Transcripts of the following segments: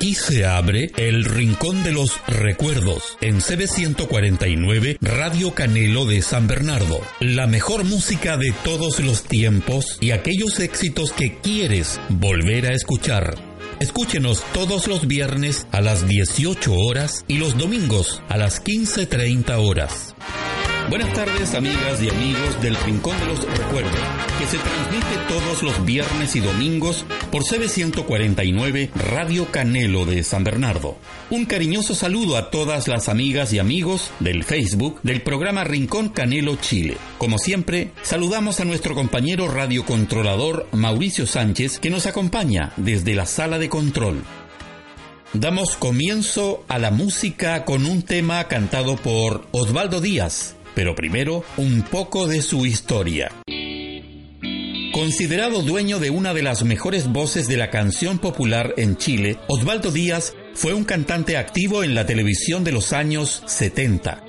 Aquí se abre el Rincón de los Recuerdos en CB149 Radio Canelo de San Bernardo. La mejor música de todos los tiempos y aquellos éxitos que quieres volver a escuchar. Escúchenos todos los viernes a las 18 horas y los domingos a las 15.30 horas. Buenas tardes amigas y amigos del Rincón de los Recuerdos, que se transmite todos los viernes y domingos por CB149 Radio Canelo de San Bernardo. Un cariñoso saludo a todas las amigas y amigos del Facebook del programa Rincón Canelo Chile. Como siempre, saludamos a nuestro compañero radiocontrolador Mauricio Sánchez que nos acompaña desde la sala de control. Damos comienzo a la música con un tema cantado por Osvaldo Díaz, pero primero un poco de su historia. Considerado dueño de una de las mejores voces de la canción popular en Chile, Osvaldo Díaz fue un cantante activo en la televisión de los años 70,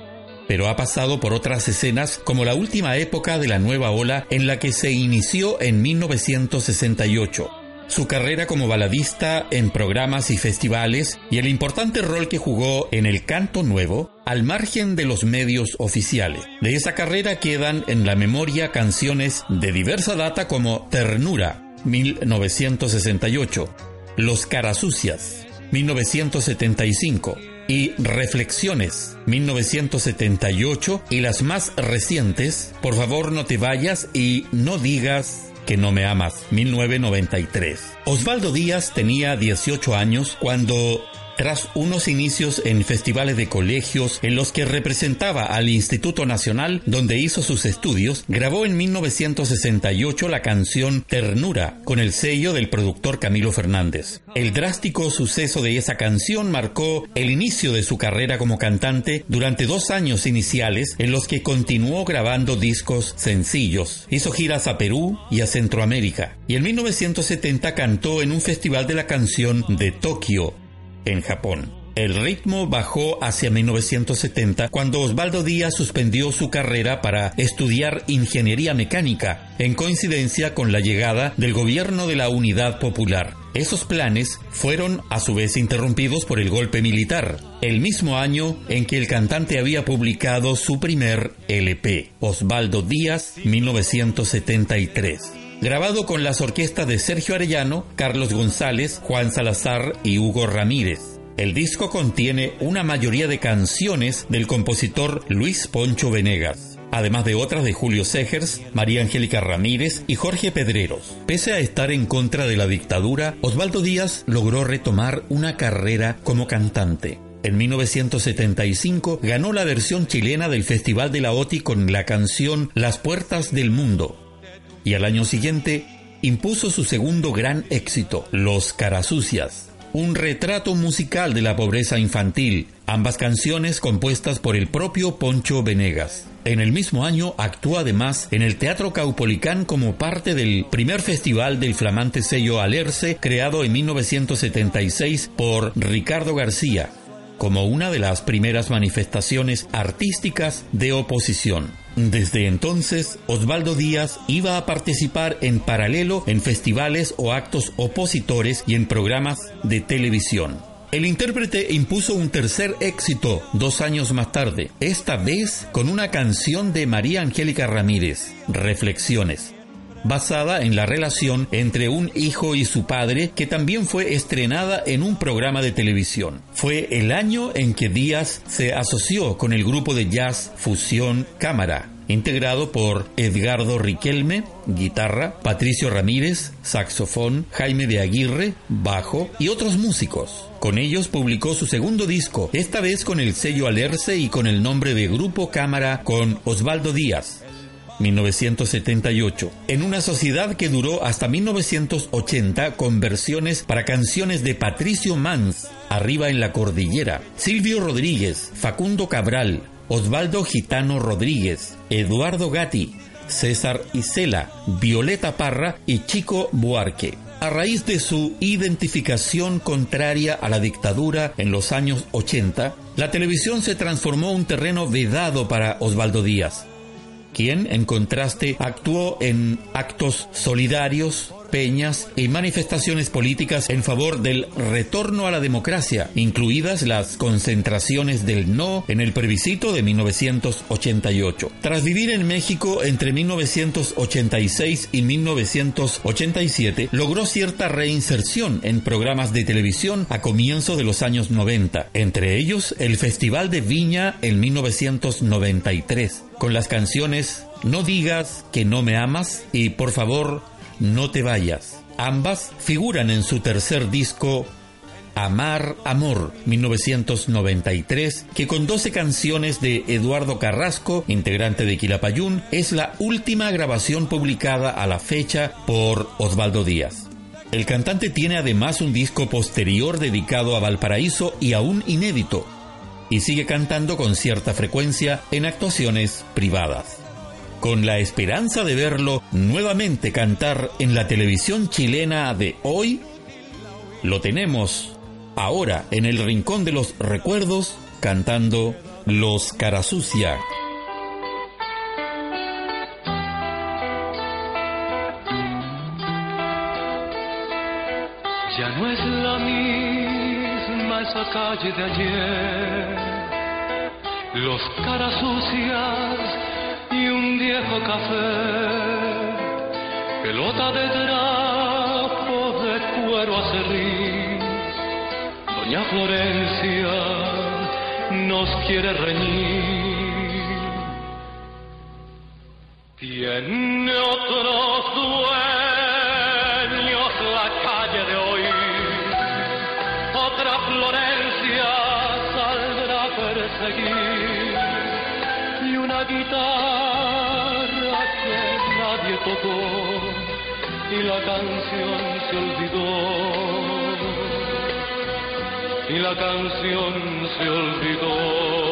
pero ha pasado por otras escenas como la última época de la nueva ola en la que se inició en 1968 su carrera como baladista en programas y festivales y el importante rol que jugó en el canto nuevo al margen de los medios oficiales. De esa carrera quedan en la memoria canciones de diversa data como Ternura, 1968, Los Carasucias, 1975, y Reflexiones, 1978, y las más recientes, Por favor no te vayas y no digas que no me amas, 1993. Osvaldo Díaz tenía 18 años cuando tras unos inicios en festivales de colegios en los que representaba al Instituto Nacional donde hizo sus estudios, grabó en 1968 la canción Ternura con el sello del productor Camilo Fernández. El drástico suceso de esa canción marcó el inicio de su carrera como cantante durante dos años iniciales en los que continuó grabando discos sencillos. Hizo giras a Perú y a Centroamérica y en 1970 cantó en un festival de la canción de Tokio en Japón. El ritmo bajó hacia 1970 cuando Osvaldo Díaz suspendió su carrera para estudiar ingeniería mecánica, en coincidencia con la llegada del gobierno de la Unidad Popular. Esos planes fueron a su vez interrumpidos por el golpe militar, el mismo año en que el cantante había publicado su primer LP, Osvaldo Díaz, 1973 grabado con las orquestas de Sergio Arellano, Carlos González, Juan Salazar y Hugo Ramírez. El disco contiene una mayoría de canciones del compositor Luis Poncho Venegas, además de otras de Julio Segers, María Angélica Ramírez y Jorge Pedreros. Pese a estar en contra de la dictadura, Osvaldo Díaz logró retomar una carrera como cantante. En 1975 ganó la versión chilena del Festival de la OTI con la canción Las Puertas del Mundo, y al año siguiente impuso su segundo gran éxito, Los Carasucias, un retrato musical de la pobreza infantil, ambas canciones compuestas por el propio Poncho Venegas. En el mismo año actuó además en el Teatro Caupolicán como parte del primer festival del flamante sello Alerce creado en 1976 por Ricardo García, como una de las primeras manifestaciones artísticas de oposición. Desde entonces, Osvaldo Díaz iba a participar en paralelo en festivales o actos opositores y en programas de televisión. El intérprete impuso un tercer éxito dos años más tarde, esta vez con una canción de María Angélica Ramírez, Reflexiones basada en la relación entre un hijo y su padre, que también fue estrenada en un programa de televisión. Fue el año en que Díaz se asoció con el grupo de jazz Fusión Cámara, integrado por Edgardo Riquelme, guitarra, Patricio Ramírez, saxofón, Jaime de Aguirre, bajo y otros músicos. Con ellos publicó su segundo disco, esta vez con el sello Alerce y con el nombre de Grupo Cámara con Osvaldo Díaz. 1978, en una sociedad que duró hasta 1980 con versiones para canciones de Patricio Mans, Arriba en la Cordillera, Silvio Rodríguez, Facundo Cabral, Osvaldo Gitano Rodríguez, Eduardo Gatti, César Isela, Violeta Parra y Chico Buarque. A raíz de su identificación contraria a la dictadura en los años 80, la televisión se transformó un terreno vedado para Osvaldo Díaz, quien, en contraste, actuó en actos solidarios, peñas y manifestaciones políticas en favor del retorno a la democracia, incluidas las concentraciones del no en el plebiscito de 1988. Tras vivir en México entre 1986 y 1987, logró cierta reinserción en programas de televisión a comienzo de los años 90, entre ellos el Festival de Viña en 1993, con las canciones No digas que no me amas y Por favor no te vayas. Ambas figuran en su tercer disco Amar Amor 1993, que con 12 canciones de Eduardo Carrasco, integrante de Quilapayún, es la última grabación publicada a la fecha por Osvaldo Díaz. El cantante tiene además un disco posterior dedicado a Valparaíso y aún inédito, y sigue cantando con cierta frecuencia en actuaciones privadas con la esperanza de verlo nuevamente cantar en la televisión chilena de hoy, lo tenemos ahora en el Rincón de los Recuerdos cantando Los Carasucia. Ya no es la misma esa calle de ayer, los carasucias y viejo café, pelota de trapo de cuero acerrín. Doña Florencia nos quiere reñir. Tiene otros y la canción se olvidó. Y la canción se olvidó.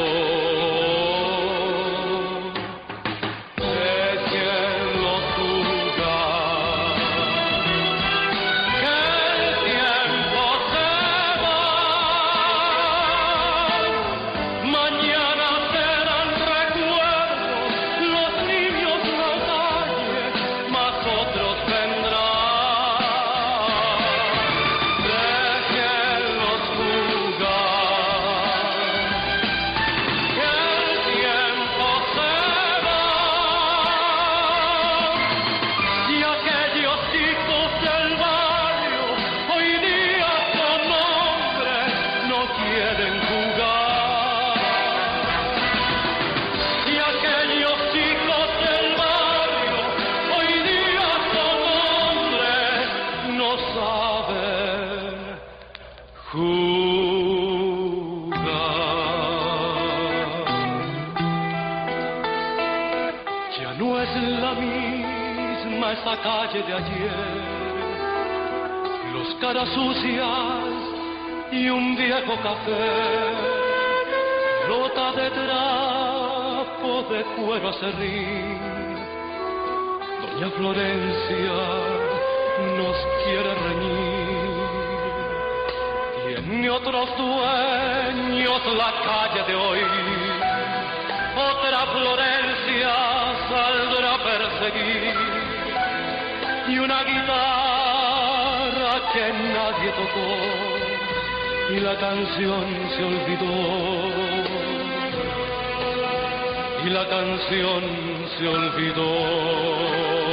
Calle de ayer, los caras sucias y un viejo café, rota de trapo de cuero acerrín. Doña Florencia nos quiere reñir, tiene otros dueños la calle de hoy. Otra Florencia saldrá a perseguir una guitarra que nadie tocó y la canción se olvidó. Y la canción se olvidó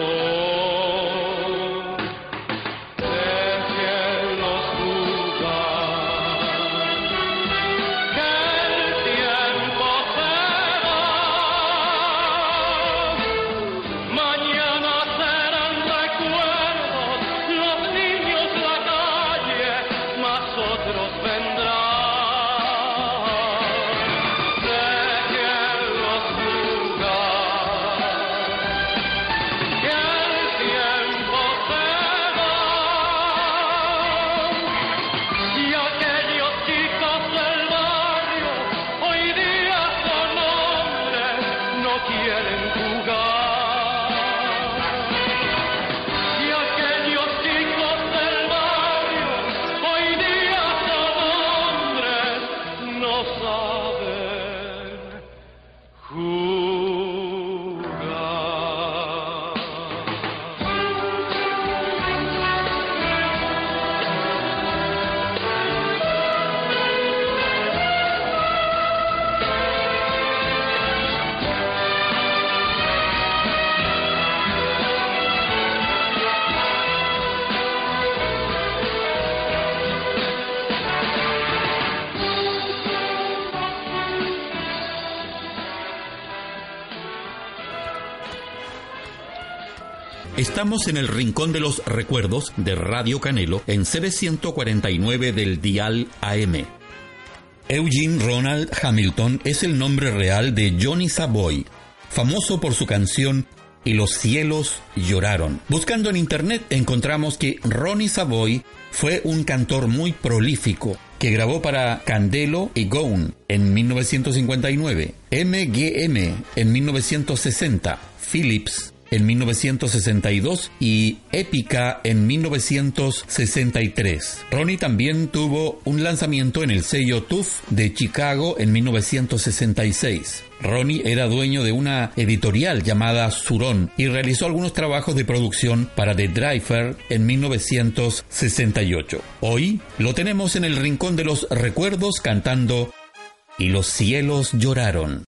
Estamos en el Rincón de los Recuerdos de Radio Canelo en CB149 del Dial AM. Eugene Ronald Hamilton es el nombre real de Johnny Savoy, famoso por su canción Y los cielos lloraron. Buscando en internet encontramos que Ronnie Savoy fue un cantor muy prolífico que grabó para Candelo y Gone en 1959, MGM en 1960, Philips en 1962 y Épica en 1963. Ronnie también tuvo un lanzamiento en el sello TUF de Chicago en 1966. Ronnie era dueño de una editorial llamada Surón y realizó algunos trabajos de producción para The Driver en 1968. Hoy lo tenemos en el rincón de los recuerdos cantando Y los cielos lloraron.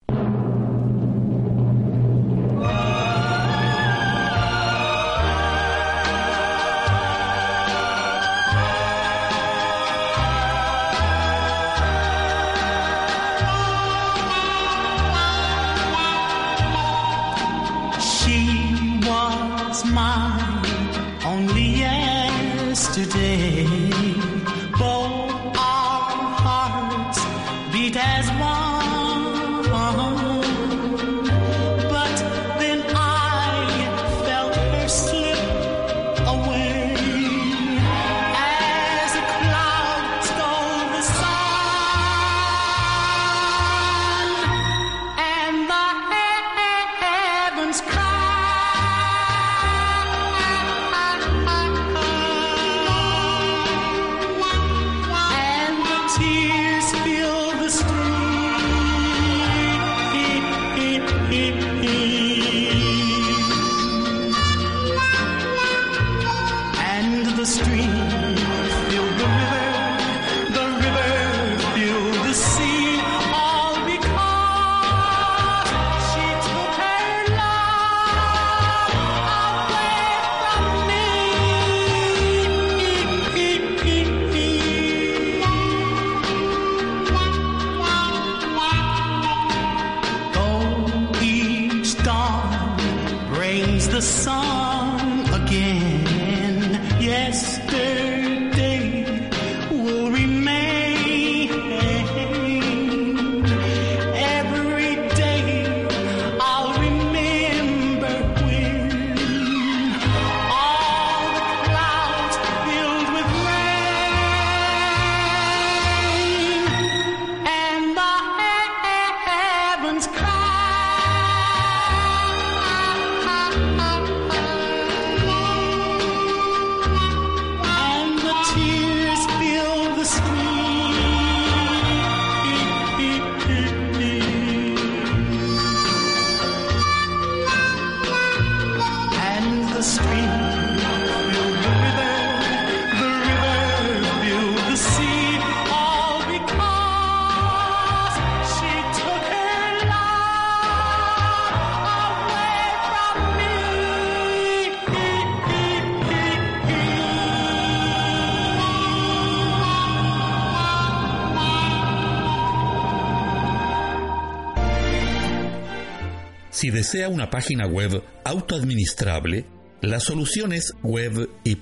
Si desea una página web autoadministrable, la solución es web y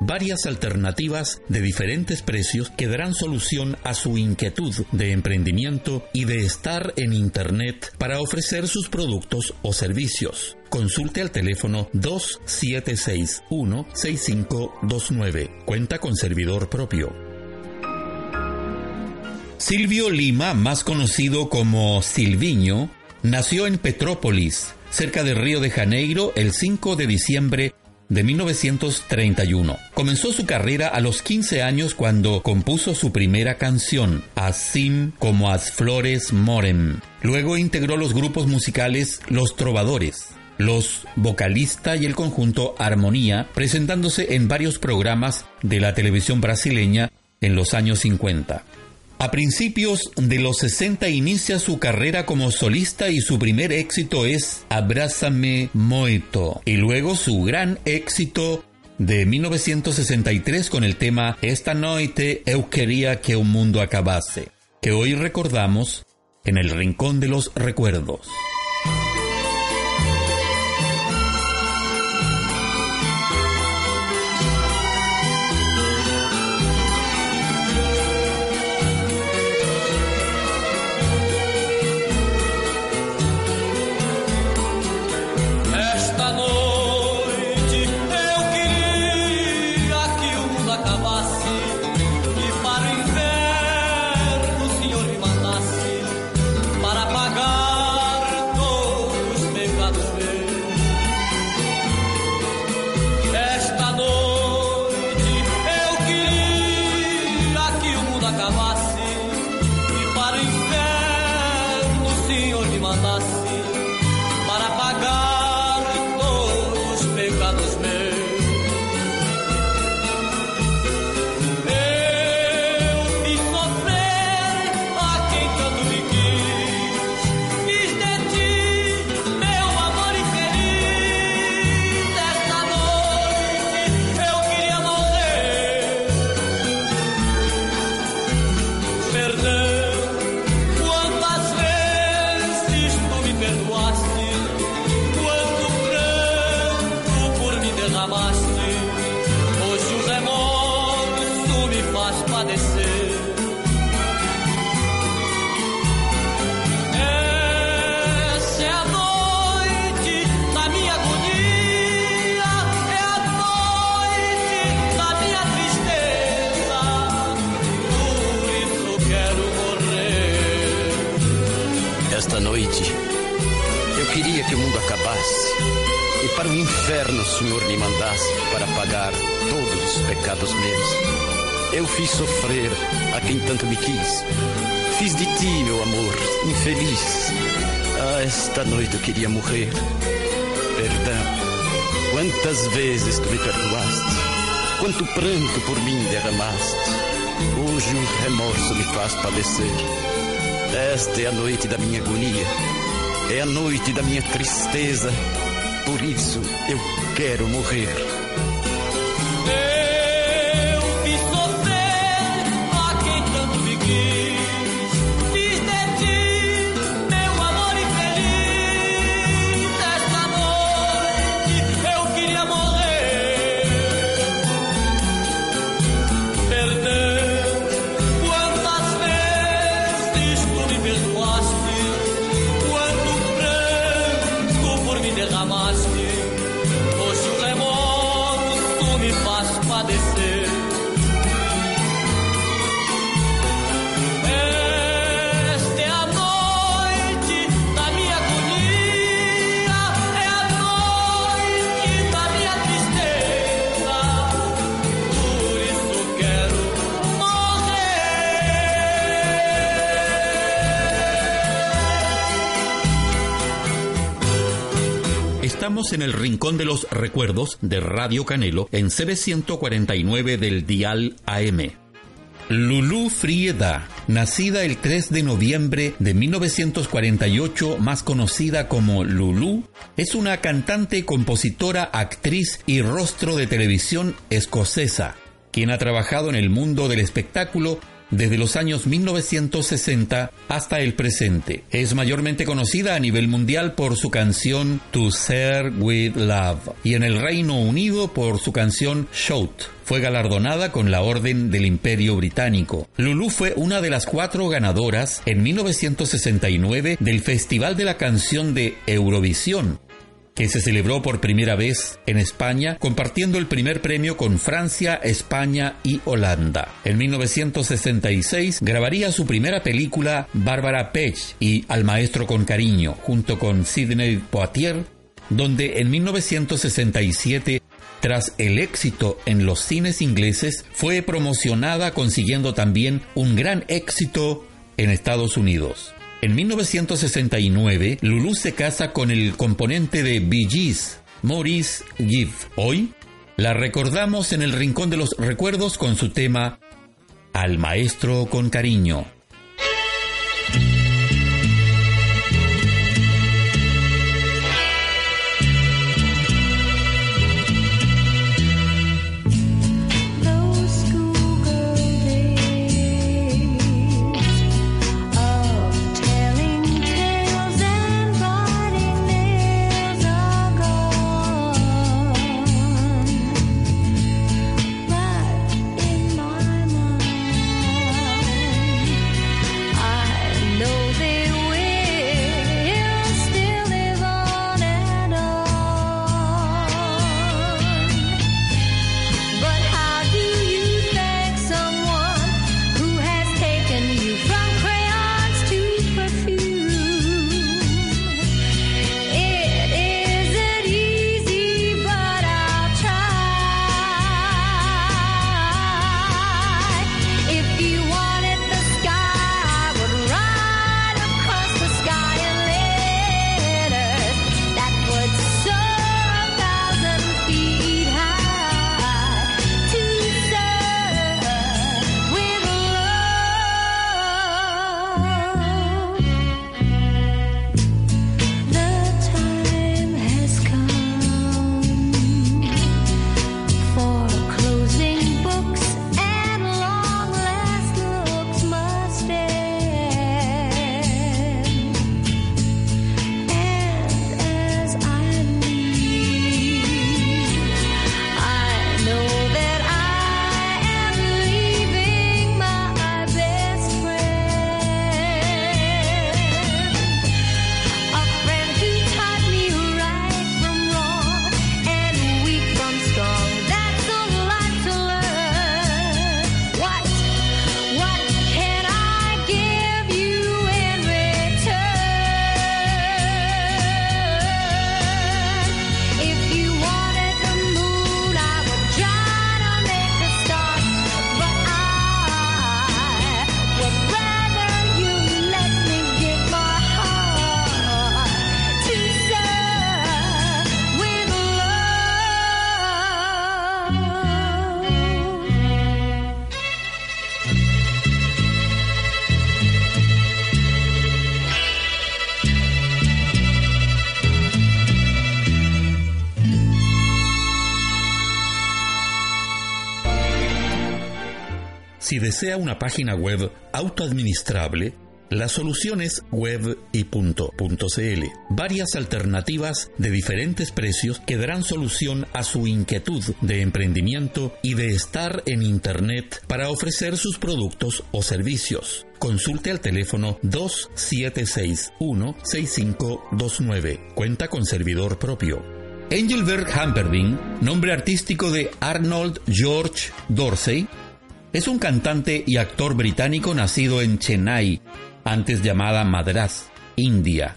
Varias alternativas de diferentes precios que darán solución a su inquietud de emprendimiento y de estar en Internet para ofrecer sus productos o servicios. Consulte al teléfono 2761-6529. Cuenta con servidor propio. Silvio Lima, más conocido como Silviño, Nació en Petrópolis, cerca de Río de Janeiro, el 5 de diciembre de 1931. Comenzó su carrera a los 15 años cuando compuso su primera canción, Asim como as flores morem. Luego integró los grupos musicales Los Trovadores, los vocalista y el conjunto Armonía, presentándose en varios programas de la televisión brasileña en los años 50. A principios de los 60 inicia su carrera como solista y su primer éxito es Abrázame Moito y luego su gran éxito de 1963 con el tema Esta noite eu quería que un mundo acabase, que hoy recordamos en el Rincón de los Recuerdos. Inferno o Senhor me mandasse para pagar todos os pecados meus. Eu fiz sofrer a quem tanto me quis. Fiz de ti, meu amor, infeliz. Ah, esta noite eu queria morrer. Perdão. Quantas vezes tu me perdoaste? Quanto pranto por mim derramaste? Hoje o remorso me faz padecer. Esta é a noite da minha agonia. É a noite da minha tristeza por isso eu quero morrer. En el Rincón de los Recuerdos de Radio Canelo en CB149 del Dial AM. Lulú Frieda, nacida el 3 de noviembre de 1948, más conocida como Lulú, es una cantante, compositora, actriz y rostro de televisión escocesa, quien ha trabajado en el mundo del espectáculo desde los años 1960 hasta el presente. Es mayormente conocida a nivel mundial por su canción To Serve With Love y en el Reino Unido por su canción Shout. Fue galardonada con la Orden del Imperio Británico. Lulu fue una de las cuatro ganadoras en 1969 del Festival de la Canción de Eurovisión, que se celebró por primera vez en España, compartiendo el primer premio con Francia, España y Holanda. En 1966 grabaría su primera película Bárbara Pech y Al Maestro con Cariño, junto con Sidney Poitier, donde en 1967 tras el éxito en los cines ingleses, fue promocionada consiguiendo también un gran éxito en Estados Unidos. En 1969, Lulu se casa con el componente de Bee Gees, Maurice Gibb. Hoy la recordamos en el Rincón de los Recuerdos con su tema Al Maestro con Cariño. Desea una página web autoadministrable, la solución es web y Varias alternativas de diferentes precios que darán solución a su inquietud de emprendimiento y de estar en Internet para ofrecer sus productos o servicios. Consulte al teléfono 2761-6529. Cuenta con servidor propio. Engelbert Hamperding, nombre artístico de Arnold George Dorsey, es un cantante y actor británico nacido en Chennai, antes llamada Madras, India,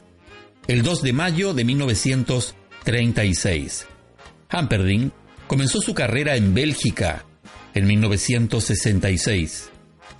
el 2 de mayo de 1936. Hamperding comenzó su carrera en Bélgica en 1966.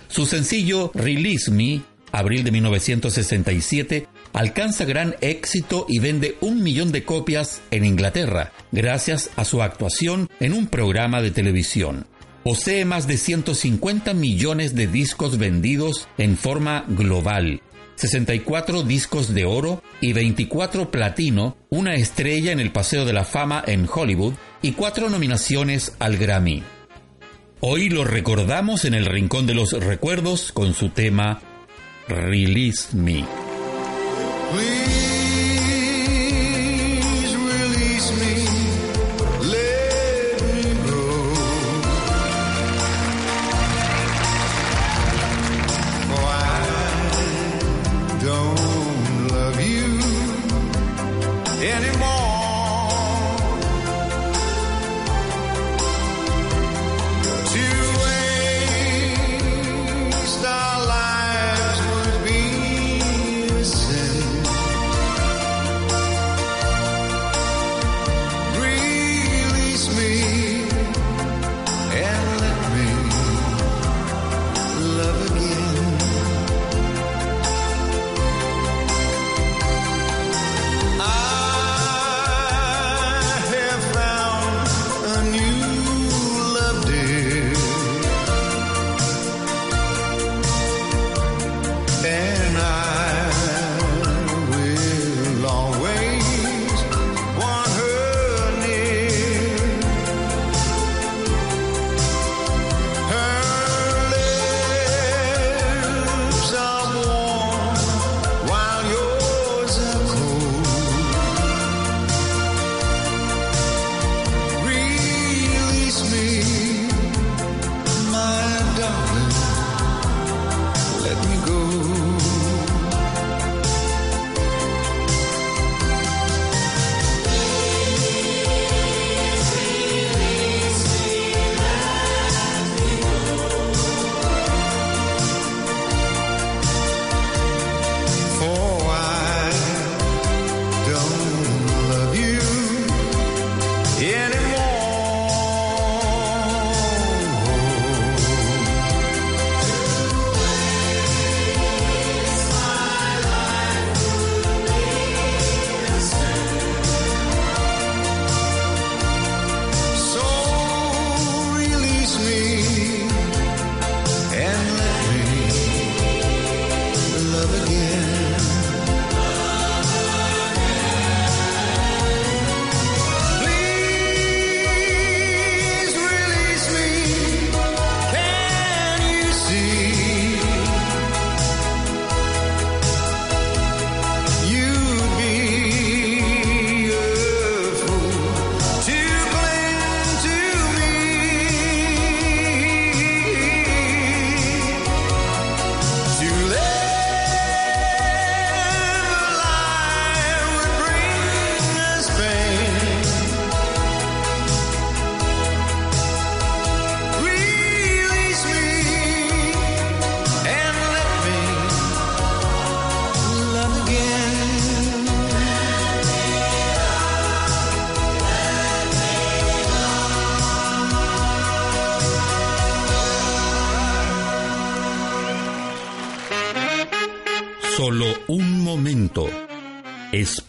Su sencillo Release Me, abril de 1967, alcanza gran éxito y vende un millón de copias en Inglaterra, gracias a su actuación en un programa de televisión. Posee más de 150 millones de discos vendidos en forma global, 64 discos de oro y 24 platino, una estrella en el Paseo de la Fama en Hollywood y cuatro nominaciones al Grammy. Hoy lo recordamos en el Rincón de los Recuerdos con su tema Release Me.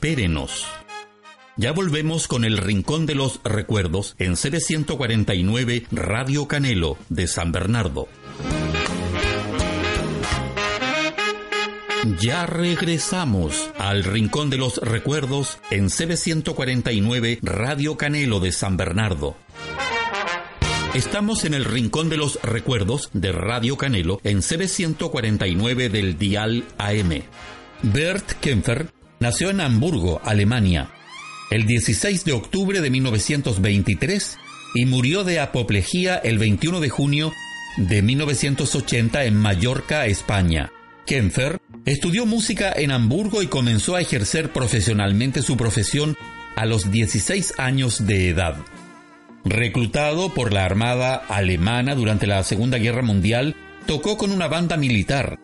Espérenos. Ya volvemos con el Rincón de los Recuerdos en CB149 Radio Canelo de San Bernardo. Ya regresamos al Rincón de los Recuerdos en CB149 Radio Canelo de San Bernardo. Estamos en el rincón de los recuerdos de Radio Canelo en CB149 del Dial AM. Bert Kempfer nació en Hamburgo, Alemania, el 16 de octubre de 1923 y murió de apoplejía el 21 de junio de 1980 en Mallorca, España. Kempfer estudió música en Hamburgo y comenzó a ejercer profesionalmente su profesión a los 16 años de edad. Reclutado por la Armada alemana durante la Segunda Guerra Mundial, tocó con una banda militar.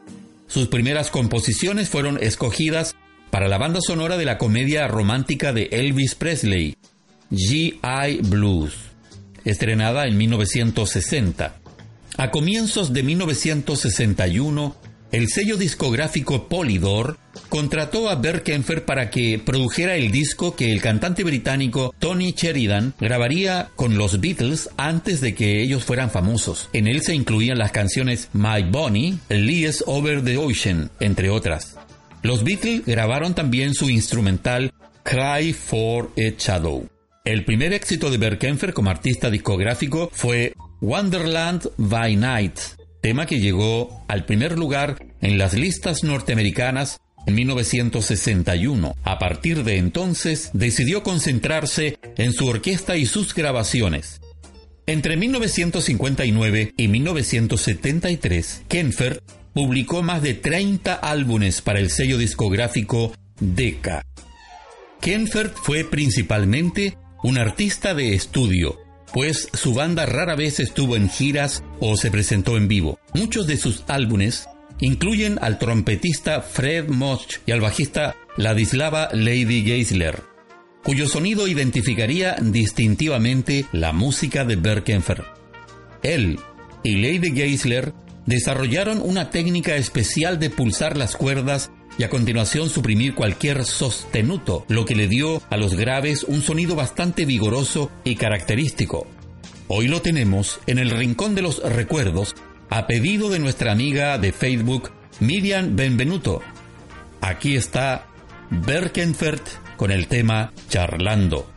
Sus primeras composiciones fueron escogidas para la banda sonora de la comedia romántica de Elvis Presley, G.I. Blues, estrenada en 1960. A comienzos de 1961, el sello discográfico Polydor contrató a Berkenfer para que produjera el disco que el cantante británico Tony Sheridan grabaría con los Beatles antes de que ellos fueran famosos. En él se incluían las canciones My Bonnie, Lies Over the Ocean, entre otras. Los Beatles grabaron también su instrumental Cry for a Shadow. El primer éxito de Berkenfer como artista discográfico fue Wonderland by Night, tema que llegó al primer lugar en las listas norteamericanas en 1961. A partir de entonces decidió concentrarse en su orquesta y sus grabaciones. Entre 1959 y 1973, Kenfer publicó más de 30 álbumes para el sello discográfico Decca. Kenfer fue principalmente un artista de estudio, pues su banda rara vez estuvo en giras o se presentó en vivo. Muchos de sus álbumes incluyen al trompetista Fred Mosch y al bajista Ladislava Lady Geisler, cuyo sonido identificaría distintivamente la música de Berkenfer. Él y Lady Geisler desarrollaron una técnica especial de pulsar las cuerdas y a continuación suprimir cualquier sostenuto, lo que le dio a los graves un sonido bastante vigoroso y característico. Hoy lo tenemos en el rincón de los recuerdos a pedido de nuestra amiga de Facebook, Miriam Benvenuto. Aquí está Berkenfert con el tema Charlando.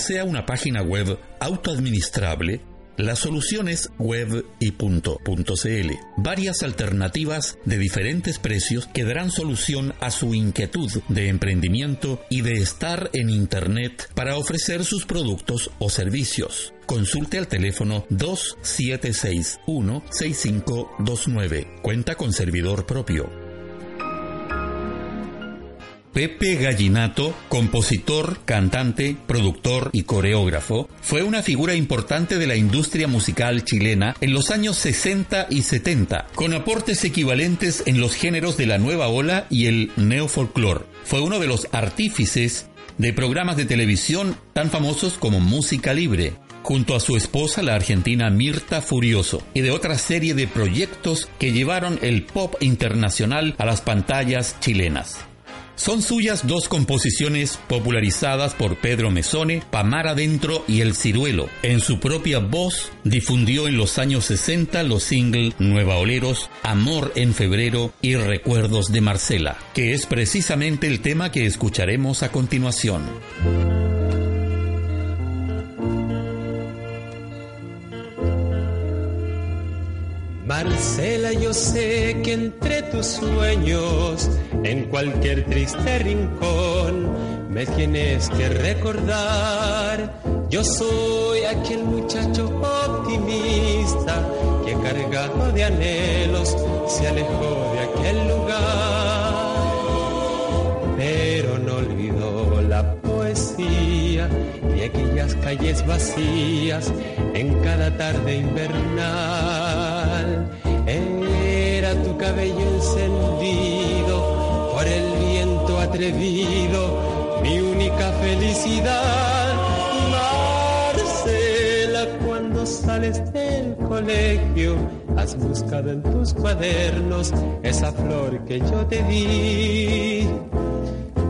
Desea una página web autoadministrable, la solución es web y Varias alternativas de diferentes precios que darán solución a su inquietud de emprendimiento y de estar en Internet para ofrecer sus productos o servicios. Consulte al teléfono 2761-6529. Cuenta con servidor propio. Pepe Gallinato, compositor, cantante, productor y coreógrafo, fue una figura importante de la industria musical chilena en los años 60 y 70, con aportes equivalentes en los géneros de la nueva ola y el neofolclor. Fue uno de los artífices de programas de televisión tan famosos como Música Libre, junto a su esposa la argentina Mirta Furioso, y de otra serie de proyectos que llevaron el pop internacional a las pantallas chilenas. Son suyas dos composiciones popularizadas por Pedro Mesone, Pamar Adentro y El Ciruelo. En su propia voz difundió en los años 60 los singles Nueva Oleros, Amor en Febrero y Recuerdos de Marcela, que es precisamente el tema que escucharemos a continuación. Marcela, yo sé que entre tus sueños, en cualquier triste rincón, me tienes que recordar. Yo soy aquel muchacho optimista que cargado de anhelos se alejó de aquel lugar. Pero no olvidó la poesía y aquellas calles vacías en cada tarde invernal. Cabello encendido por el viento atrevido, mi única felicidad. Marcela, cuando sales del colegio, has buscado en tus cuadernos esa flor que yo te di.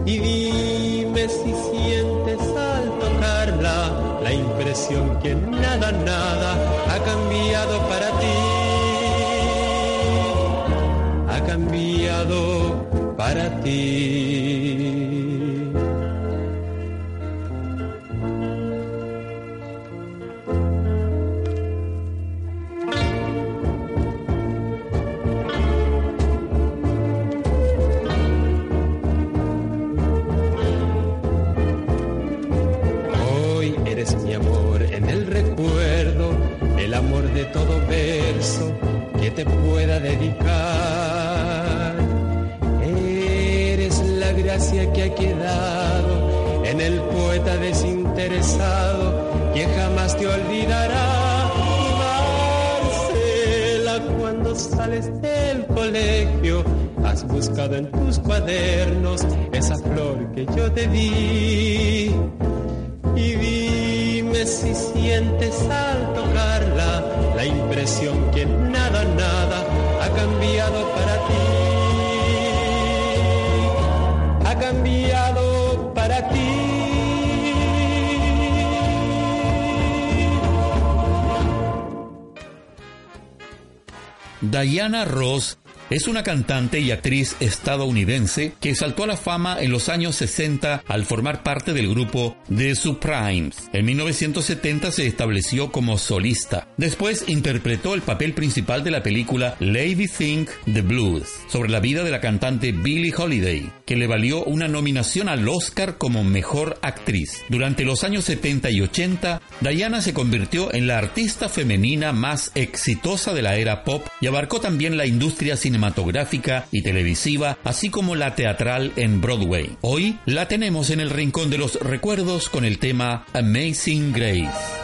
Y dime si sientes al tocarla la impresión que nada, nada ha cambiado para ti. Ha cambiado para ti. todo verso que te pueda dedicar. Gracia que ha quedado en el poeta desinteresado que jamás te olvidará. Marcela, cuando sales del colegio, has buscado en tus cuadernos esa flor que yo te di. Y dime si sientes al tocarla la impresión que nada, nada ha cambiado para ti. Diana Ross es una cantante y actriz estadounidense que saltó a la fama en los años 60 al formar parte del grupo The Supremes. En 1970 se estableció como solista. Después interpretó el papel principal de la película Lady Think the Blues, sobre la vida de la cantante Billie Holiday, que le valió una nominación al Oscar como mejor actriz. Durante los años 70 y 80, Diana se convirtió en la artista femenina más exitosa de la era pop y abarcó también la industria cinematográfica cinematográfica y televisiva, así como la teatral en Broadway. Hoy la tenemos en el Rincón de los Recuerdos con el tema Amazing Grace.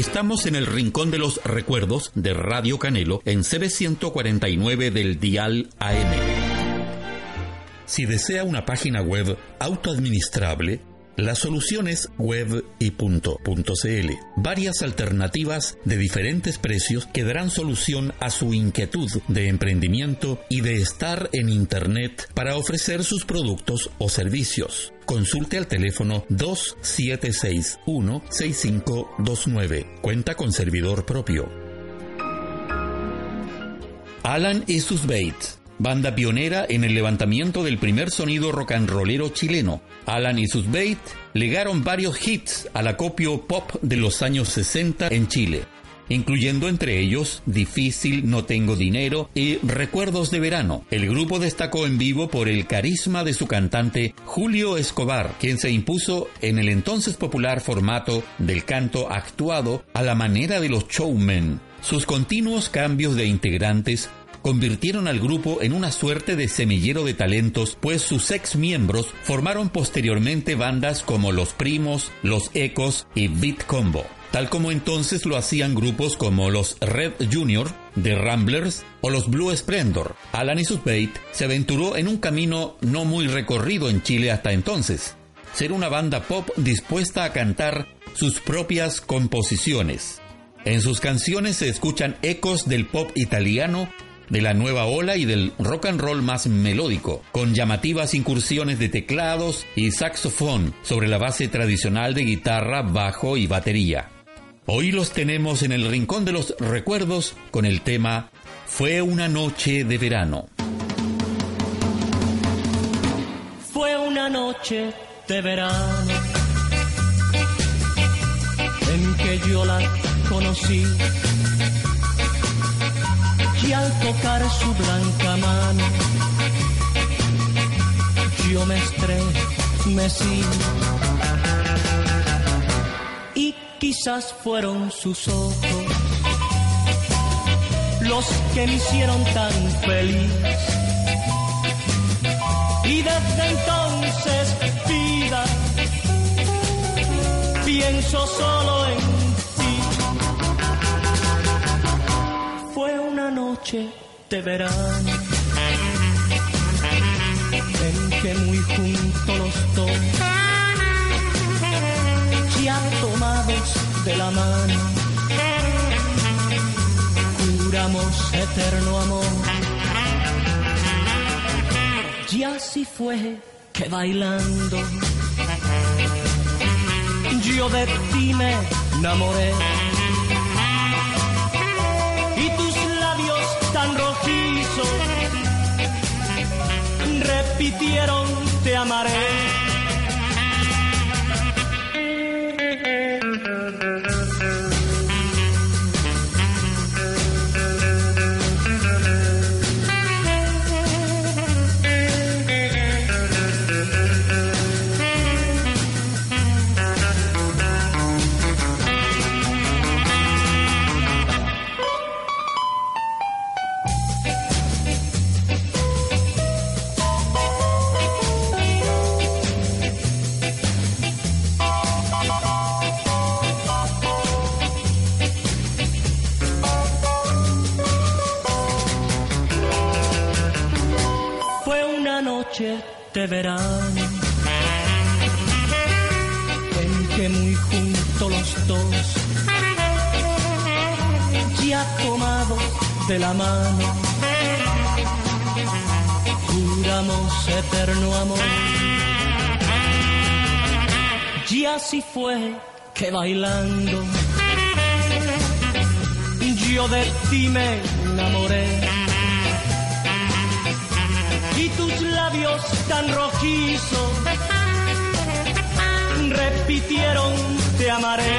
Estamos en el Rincón de los Recuerdos de Radio Canelo en CB149 del Dial AM. Si desea una página web autoadministrable, la solución es web y punto, punto CL. Varias alternativas de diferentes precios que darán solución a su inquietud de emprendimiento y de estar en Internet para ofrecer sus productos o servicios. Consulte al teléfono 2761-6529. Cuenta con servidor propio. Alan y sus Bates, banda pionera en el levantamiento del primer sonido rock and rollero chileno. Alan y sus Bates legaron varios hits al acopio pop de los años 60 en Chile, incluyendo entre ellos Difícil, No Tengo Dinero y Recuerdos de Verano. El grupo destacó en vivo por el carisma de su cantante Julio Escobar, quien se impuso en el entonces popular formato del canto actuado a la manera de los showmen. Sus continuos cambios de integrantes convirtieron al grupo en una suerte de semillero de talentos, pues sus ex miembros formaron posteriormente bandas como Los Primos, Los Ecos y Beat Combo, tal como entonces lo hacían grupos como los Red Junior, The Ramblers o los Blue Splendor. Alan y se aventuró en un camino no muy recorrido en Chile hasta entonces, ser una banda pop dispuesta a cantar sus propias composiciones. En sus canciones se escuchan ecos del pop italiano de la nueva ola y del rock and roll más melódico, con llamativas incursiones de teclados y saxofón sobre la base tradicional de guitarra, bajo y batería. Hoy los tenemos en el Rincón de los Recuerdos con el tema Fue una noche de verano. Fue una noche de verano en que yo la conocí. Y al tocar su blanca mano yo me estremecí. Y quizás fueron sus ojos los que me hicieron tan feliz. Y desde entonces vida pienso solo en noche de verano en que muy juntos los dos ya tomados de la mano juramos eterno amor. Y así fue que bailando yo de ti me enamoré repitieron te amaré. Verano en que muy juntos los dos, ya tomados de la mano, juramos eterno amor. Y así fue que bailando yo de ti me enamoré labios tan rojizos repitieron te amaré.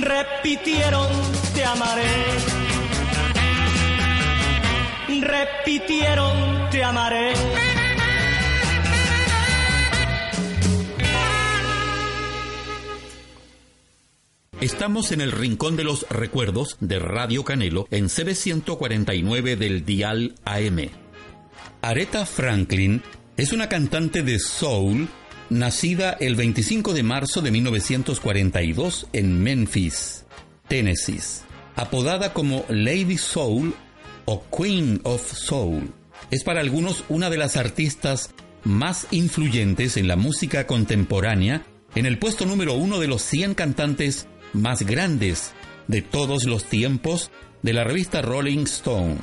Repitieron te amaré. Repitieron te amaré. Estamos en el Rincón de los Recuerdos de Radio Canelo en CB149 del Dial AM. Aretha Franklin es una cantante de soul nacida el 25 de marzo de 1942 en Memphis, Tennessee, apodada como Lady Soul o Queen of Soul. Es para algunos una de las artistas más influyentes en la música contemporánea, en el puesto número uno de los 100 cantantes más grandes de todos los tiempos de la revista Rolling Stone.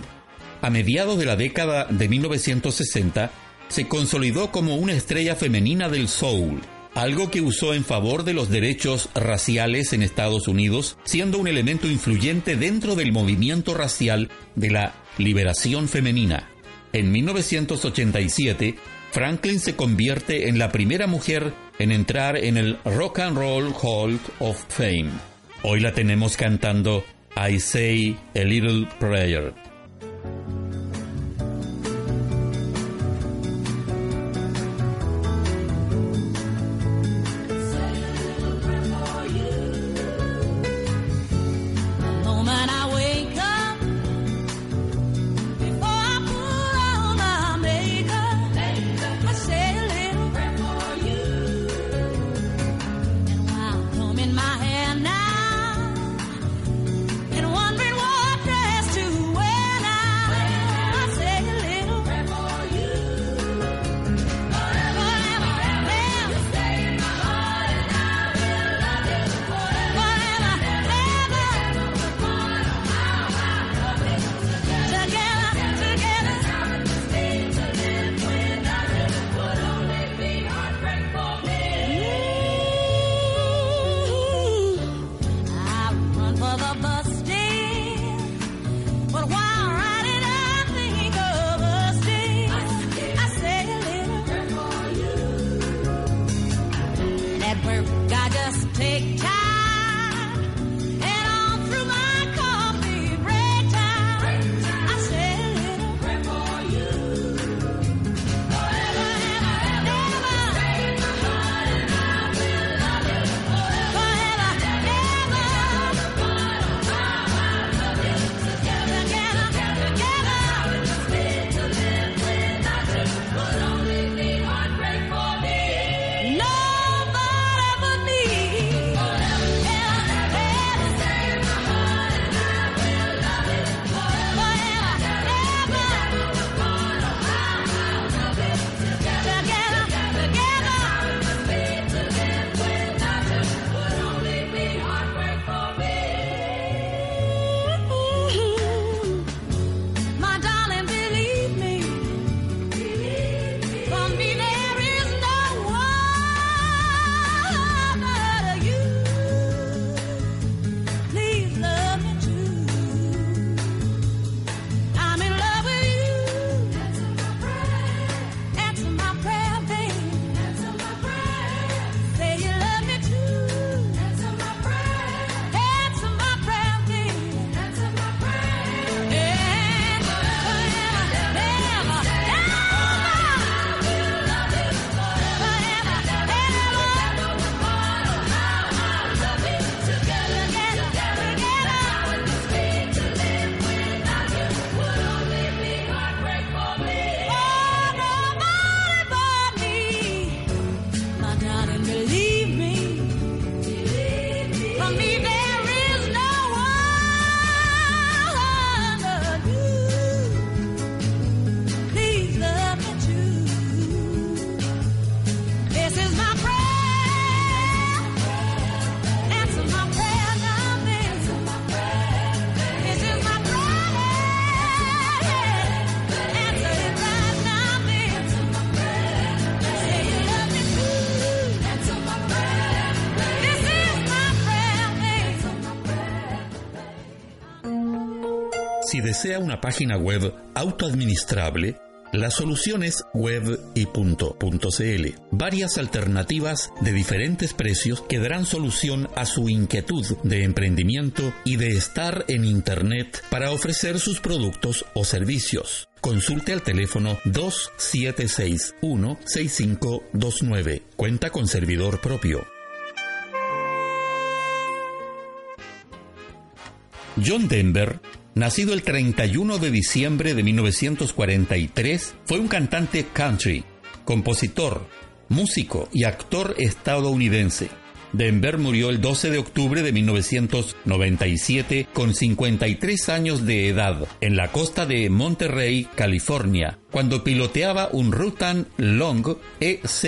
A mediados de la década de 1960, se consolidó como una estrella femenina del soul, algo que usó en favor de los derechos raciales en Estados Unidos, siendo un elemento influyente dentro del movimiento racial de la liberación femenina. En 1987, Franklin se convierte en la primera mujer en entrar en el Rock and Roll Hall of Fame. Hoy la tenemos cantando I Say a Little Prayer. Si desea una página web autoadministrable, la solución es web y. Varias alternativas de diferentes precios que darán solución a su inquietud de emprendimiento y de estar en Internet para ofrecer sus productos o servicios. Consulte al teléfono 2761-6529. Cuenta con servidor propio. John Denver Nacido el 31 de diciembre de 1943, fue un cantante country, compositor, músico y actor estadounidense. Denver murió el 12 de octubre de 1997 con 53 años de edad en la costa de Monterrey, California, cuando piloteaba un Rutan Long EZ,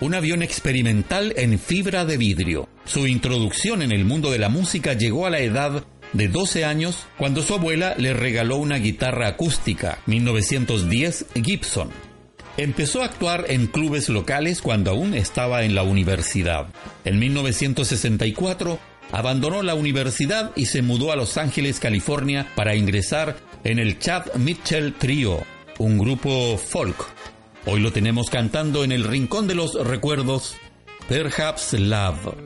un avión experimental en fibra de vidrio. Su introducción en el mundo de la música llegó a la edad de 12 años cuando su abuela le regaló una guitarra acústica 1910 Gibson. Empezó a actuar en clubes locales cuando aún estaba en la universidad. En 1964 abandonó la universidad y se mudó a Los Ángeles, California para ingresar en el Chad Mitchell Trio, un grupo folk. Hoy lo tenemos cantando en el Rincón de los Recuerdos, Perhaps Love.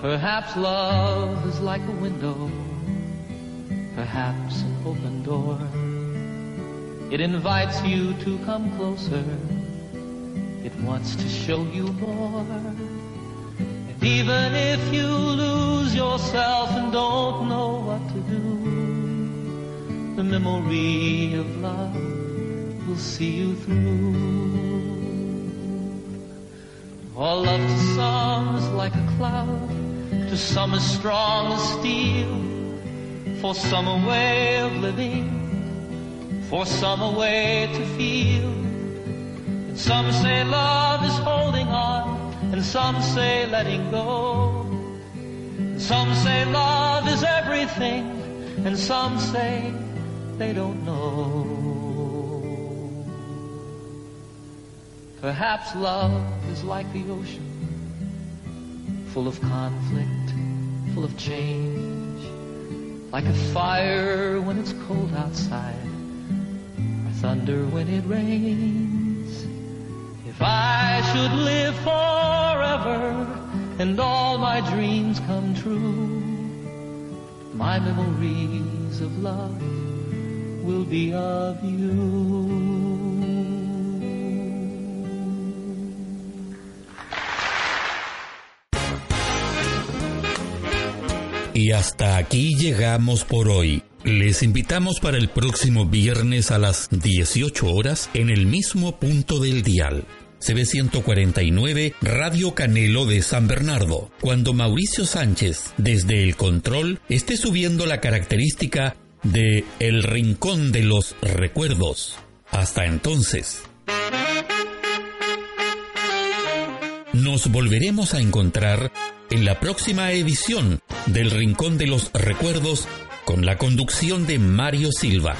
Perhaps love is like a window, perhaps an open door. It invites you to come closer, it wants to show you more. And even if you lose yourself and don't know what to do, the memory of love will see you through. All love to some is like a cloud to some as strong as steel, for some a way of living, for some a way to feel. And some say love is holding on, and some say letting go. And some say love is everything, and some say they don't know. Perhaps love is like the ocean, full of conflict full of change, like a fire when it's cold outside, or thunder when it rains. If I should live forever and all my dreams come true, my memories of love will be of you. Y hasta aquí llegamos por hoy. Les invitamos para el próximo viernes a las 18 horas en el mismo punto del dial. CB149 Radio Canelo de San Bernardo, cuando Mauricio Sánchez, desde el control, esté subiendo la característica de El Rincón de los Recuerdos. Hasta entonces. Nos volveremos a encontrar en la próxima edición del Rincón de los Recuerdos con la conducción de Mario Silva.